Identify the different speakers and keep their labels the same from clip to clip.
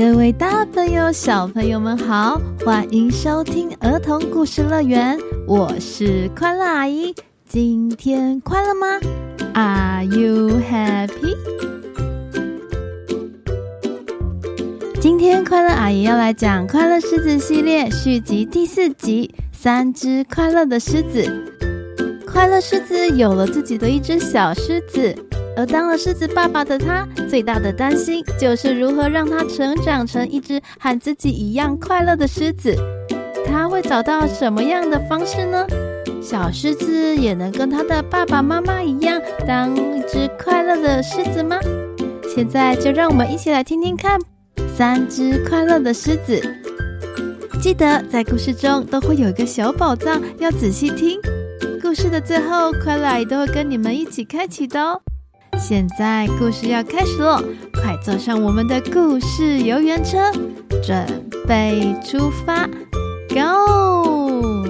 Speaker 1: 各位大朋友、小朋友们好，欢迎收听儿童故事乐园，我是快乐阿姨。今天快乐吗？Are you happy？今天快乐阿姨要来讲《快乐狮子》系列续集第四集《三只快乐的狮子》。快乐狮子有了自己的一只小狮子。而当了狮子爸爸的他，最大的担心就是如何让他成长成一只和自己一样快乐的狮子。他会找到什么样的方式呢？小狮子也能跟他的爸爸妈妈一样，当一只快乐的狮子吗？现在就让我们一起来听听看《三只快乐的狮子》。记得在故事中都会有一个小宝藏，要仔细听。故事的最后，快乐都会跟你们一起开启的哦。现在故事要开始喽，快坐上我们的故事游园车，准备出发，Go！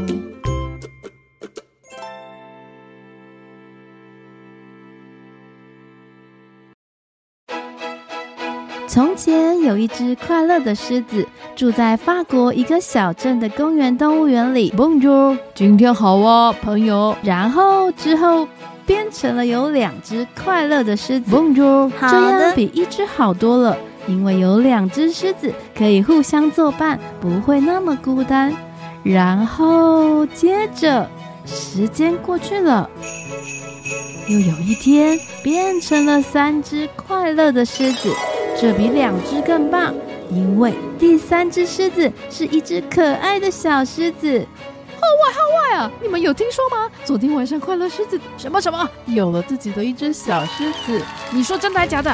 Speaker 1: 从前有一只快乐的狮子，住在法国一个小镇的公园动物园里。Bonjour，今天好啊，朋友。然后之后。变成了有两只快乐的狮子，Bonjour，这样比一只好多了，因为有两只狮子可以互相作伴，不会那么孤单。然后接着时间过去了，又有一天变成了三只快乐的狮子，这比两只更棒，因为第三只狮子是一只可爱的小狮子。号外号外啊！你们有听说吗？昨天晚上快乐狮子什么什么有了自己的一只小狮子？你说真的还假的？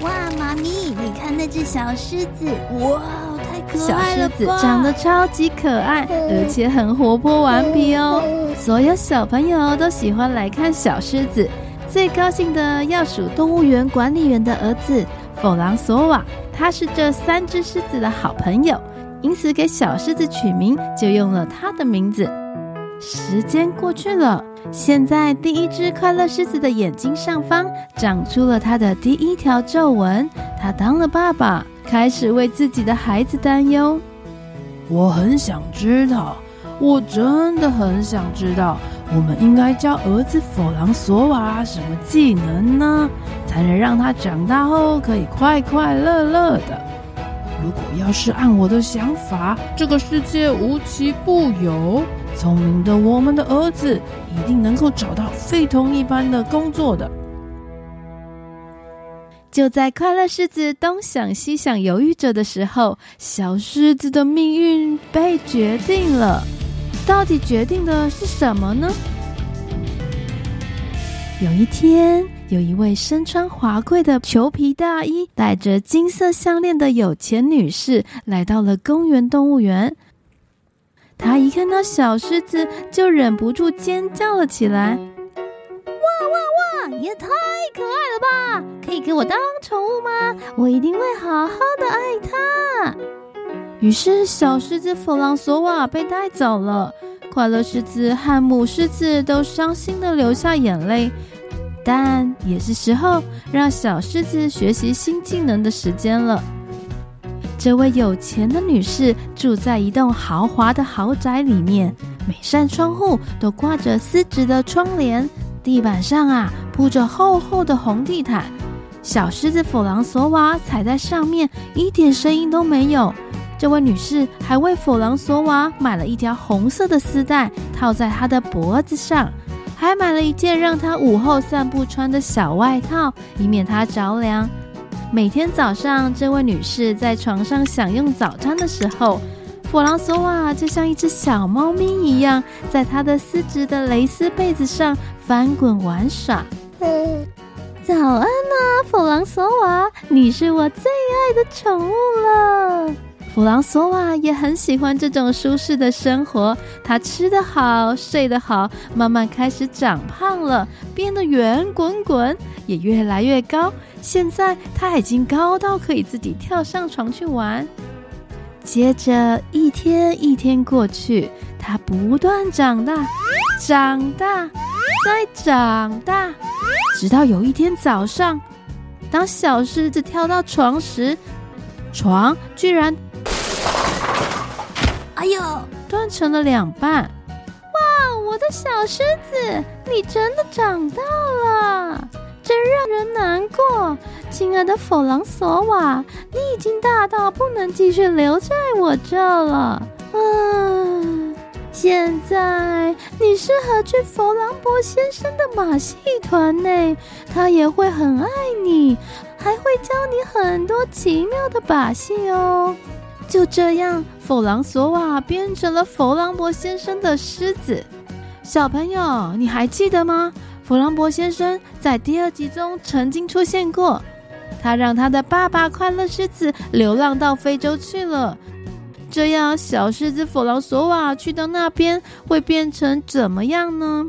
Speaker 2: 哇，妈咪，你看那只小狮子，哇，太可爱了！
Speaker 1: 小狮子长得超级可爱，而且很活泼顽皮哦。所有小朋友都喜欢来看小狮子。最高兴的要数动物园管理员的儿子弗朗索瓦，他是这三只狮子的好朋友。因此，给小狮子取名就用了他的名字。时间过去了，现在第一只快乐狮子的眼睛上方长出了他的第一条皱纹。他当了爸爸，开始为自己的孩子担忧。
Speaker 3: 我很想知道，我真的很想知道，我们应该教儿子弗朗索瓦什么技能呢？才能让他长大后可以快快乐乐的。如果要是按我的想法，这个世界无奇不有，聪明的我们的儿子一定能够找到非同一般的工作的。
Speaker 1: 就在快乐狮子东想西想犹豫着的时候，小狮子的命运被决定了。到底决定的是什么呢？有一天。有一位身穿华贵的裘皮大衣、戴着金色项链的有钱女士来到了公园动物园。她一看到小狮子，就忍不住尖叫了起来：“
Speaker 2: 哇哇哇！也太可爱了吧！可以给我当宠物吗？我一定会好好的爱它。”
Speaker 1: 于是，小狮子弗朗索瓦被带走了。快乐狮子和母狮子都伤心的流下眼泪。但也是时候让小狮子学习新技能的时间了。这位有钱的女士住在一栋豪华的豪宅里面，每扇窗户都挂着丝质的窗帘，地板上啊铺着厚厚的红地毯。小狮子弗朗索瓦踩在上面，一点声音都没有。这位女士还为弗朗索瓦买了一条红色的丝带，套在他的脖子上。还买了一件让他午后散步穿的小外套，以免他着凉。每天早上，这位女士在床上享用早餐的时候，弗朗索瓦就像一只小猫咪一样，在她的丝质的蕾丝被子上翻滚玩耍。早安啊，弗朗索瓦，你是我最爱的宠物了。弗朗索瓦也很喜欢这种舒适的生活，他吃得好，睡得好，慢慢开始长胖了，变得圆滚滚，也越来越高。现在他已经高到可以自己跳上床去玩。接着一天一天过去，他不断长大，长大，再长大，直到有一天早上，当小狮子跳到床时。床居然，
Speaker 2: 哎呦，
Speaker 1: 断成了两半。
Speaker 2: 哇，我的小狮子，你真的长大了，真让人难过。亲爱的弗朗索瓦，你已经大到不能继续留在我这了。嗯，现在你适合去弗朗博先生的马戏团内，他也会很爱你，还会教你很多奇妙的把戏哦。
Speaker 1: 就这样，弗朗索瓦变成了弗朗博先生的狮子。小朋友，你还记得吗？弗朗博先生在第二集中曾经出现过。他让他的爸爸快乐狮子流浪到非洲去了。这样，小狮子弗朗索瓦去到那边会变成怎么样呢？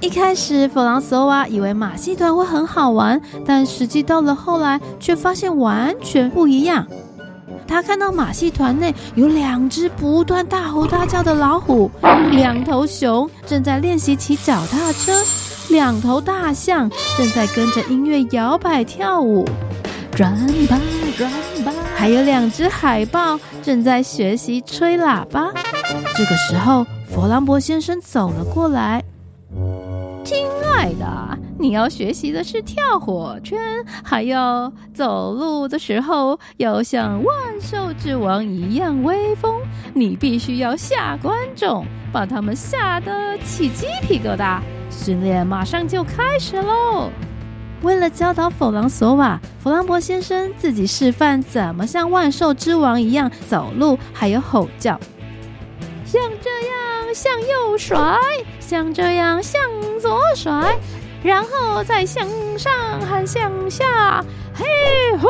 Speaker 1: 一开始，弗朗索瓦以为马戏团会很好玩，但实际到了后来，却发现完全不一样。他看到马戏团内有两只不断大吼大叫的老虎，两头熊正在练习骑脚踏车。两头大象正在跟着音乐摇摆跳舞，转吧转吧，还有两只海豹正在学习吹喇叭。这个时候，弗朗博先生走了过来：“亲爱的，你要学习的是跳火圈，还要走路的时候要像万兽之王一样威风。你必须要吓观众，把他们吓得起鸡皮疙瘩。”训练马上就开始喽！为了教导弗朗索瓦，弗朗博先生自己示范怎么像万兽之王一样走路，还有吼叫，像这样向右甩，像这样向左甩，然后再向上和向下，嘿呼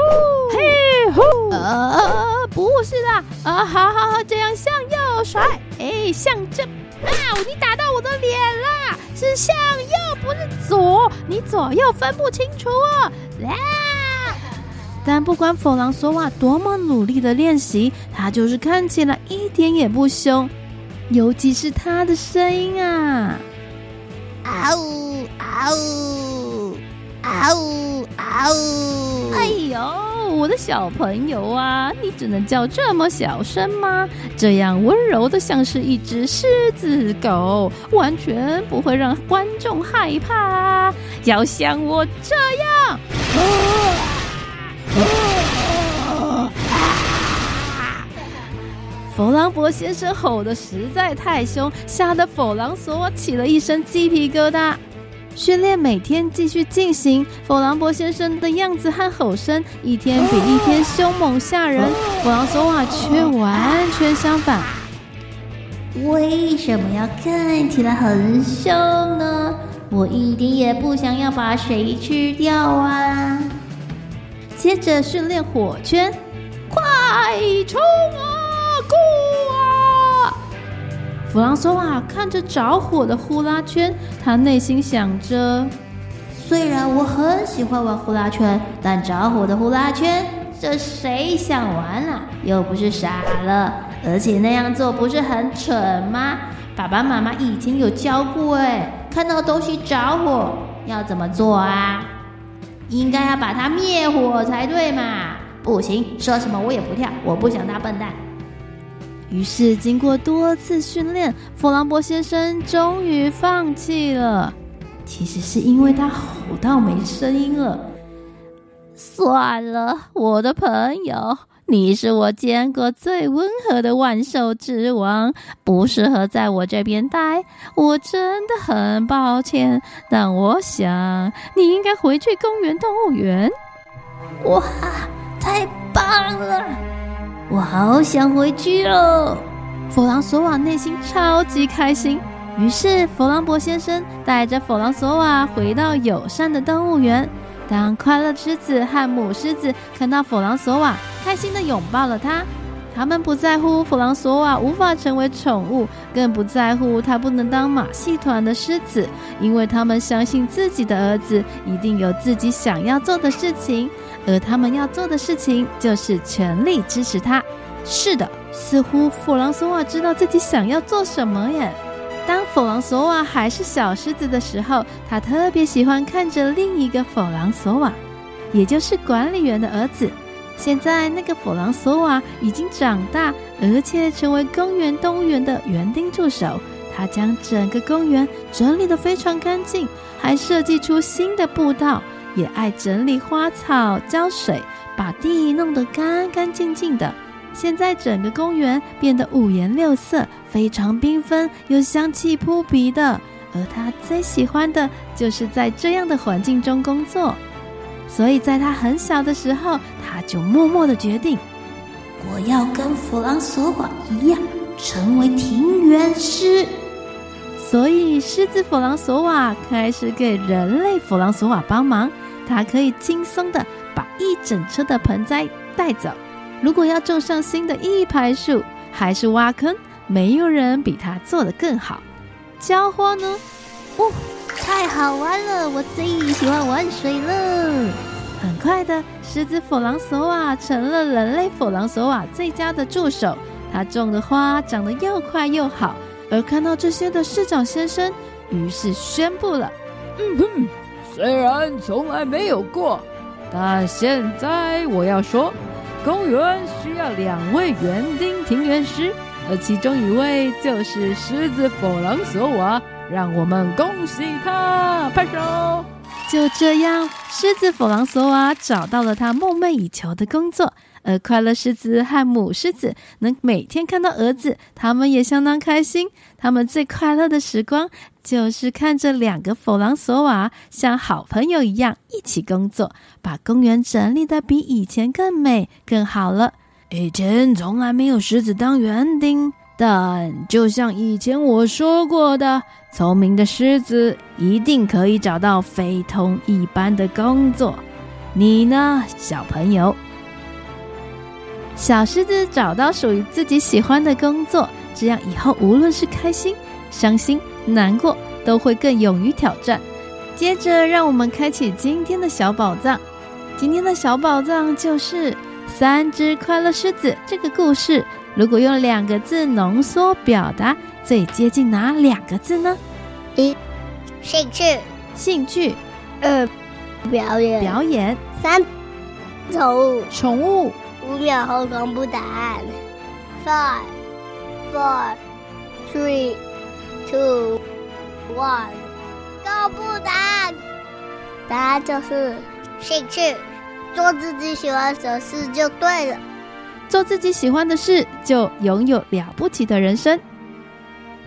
Speaker 1: 嘿呼！呃，不是啦，啊，好好好，这样向右甩，哎，向这。啊！你打到我的脸啦！是向右，不是左，你左右分不清楚哦。啊！但不管弗朗索瓦多么努力的练习，他就是看起来一点也不凶，尤其是他的声音啊！
Speaker 2: 嗷呜嗷呜嗷呜嗷呜！
Speaker 1: 哎呦！我的小朋友啊，你只能叫这么小声吗？这样温柔的像是一只狮子狗，完全不会让观众害怕。要像我这样。弗朗博先生吼得实在太凶，吓得弗朗索瓦起了一身鸡皮疙瘩。训练每天继续进行，弗朗博先生的样子和吼声一天比一天凶猛吓人，弗朗索瓦却完全相反。
Speaker 2: 为什么要看起来很凶呢？我一点也不想要把谁吃掉啊！
Speaker 1: 接着训练火圈，快冲啊！弗朗索瓦看着着火的呼啦圈，他内心想着：
Speaker 2: 虽然我很喜欢玩呼啦圈，但着火的呼啦圈，这谁想玩啊？又不是傻了，而且那样做不是很蠢吗？爸爸妈妈以前有教过，哎，看到东西着火要怎么做啊？应该要把它灭火才对嘛！不行，说什么我也不跳，我不想当笨蛋。
Speaker 1: 于是，经过多次训练，弗朗博先生终于放弃了。其实是因为他吼到没声音了。
Speaker 2: 算了，我的朋友，你是我见过最温和的万兽之王，不适合在我这边待。我真的很抱歉，但我想你应该回去公园动物园。哇，太棒了！我好想回去哦！
Speaker 1: 弗朗索瓦内心超级开心。于是，弗朗博先生带着弗朗索瓦回到友善的动物园。当快乐狮子和母狮子看到弗朗索瓦，开心地拥抱了他。他们不在乎弗朗索瓦无法成为宠物，更不在乎他不能当马戏团的狮子，因为他们相信自己的儿子一定有自己想要做的事情。而他们要做的事情就是全力支持他。是的，似乎弗朗索瓦知道自己想要做什么耶。当弗朗索瓦还是小狮子的时候，他特别喜欢看着另一个弗朗索瓦。也就是管理员的儿子。现在那个弗朗索瓦已经长大，而且成为公园动物园的园丁助手。他将整个公园整理得非常干净，还设计出新的步道，也爱整理花草、浇水，把地弄得干干净净的。现在整个公园变得五颜六色，非常缤纷又香气扑鼻的。而他最喜欢的就是在这样的环境中工作。所以在他很小的时候，他就默默的决定，
Speaker 2: 我要跟弗朗索瓦一样，成为庭园师。
Speaker 1: 所以狮子弗朗索瓦开始给人类弗朗索瓦帮忙，他可以轻松的把一整车的盆栽带走。如果要种上新的一排树，还是挖坑，没有人比他做得更好。浇花呢？
Speaker 2: 哦。太好玩了！我最喜欢玩水了。
Speaker 1: 很快的，狮子弗朗索瓦成了人类弗朗索瓦最佳的助手。他种的花长得又快又好。而看到这些的市长先生，于是宣布了：“
Speaker 3: 嗯哼，虽然从来没有过，但现在我要说，公园需要两位园丁庭园师，而其中一位就是狮子弗朗索瓦。”让我们恭喜他，拍手！
Speaker 1: 就这样，狮子弗朗索瓦找到了他梦寐以求的工作，而快乐狮子和母狮子能每天看到儿子，他们也相当开心。他们最快乐的时光，就是看着两个弗朗索瓦像好朋友一样一起工作，把公园整理得比以前更美、更好了。
Speaker 3: 以前从来没有狮子当园丁。但就像以前我说过的，聪明的狮子一定可以找到非同一般的工作。你呢，小朋友？
Speaker 1: 小狮子找到属于自己喜欢的工作，这样以后无论是开心、伤心、难过，都会更勇于挑战。接着，让我们开启今天的小宝藏。今天的小宝藏就是三只快乐狮子这个故事。如果用两个字浓缩表达，最接近哪两个字呢？
Speaker 2: 一，兴趣，
Speaker 1: 兴趣；
Speaker 2: 二，表演，
Speaker 1: 表演；
Speaker 2: 三，宠物，
Speaker 1: 宠物。
Speaker 2: 五秒后公布答案。Five, four, three, two, one，公布答案。答案就是兴趣，做自己喜欢的事就对了。
Speaker 1: 做自己喜欢的事，就拥有了不起的人生。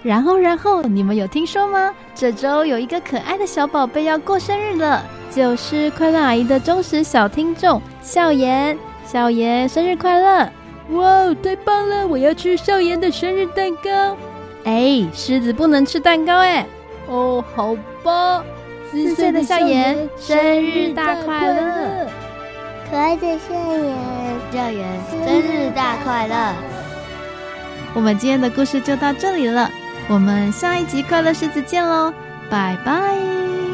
Speaker 1: 然后，然后你们有听说吗？这周有一个可爱的小宝贝要过生日了，就是快乐阿姨的忠实小听众笑颜。笑颜生日快乐！
Speaker 3: 哇，太棒了！我要吃笑颜的生日蛋糕。
Speaker 1: 哎，狮子不能吃蛋糕哎。
Speaker 3: 哦，好吧。
Speaker 1: 四岁的笑颜生日大快乐！
Speaker 2: 可爱的笑颜，笑颜生日大快乐！
Speaker 1: 我们今天的故事就到这里了，我们下一集快乐狮子见喽，拜拜。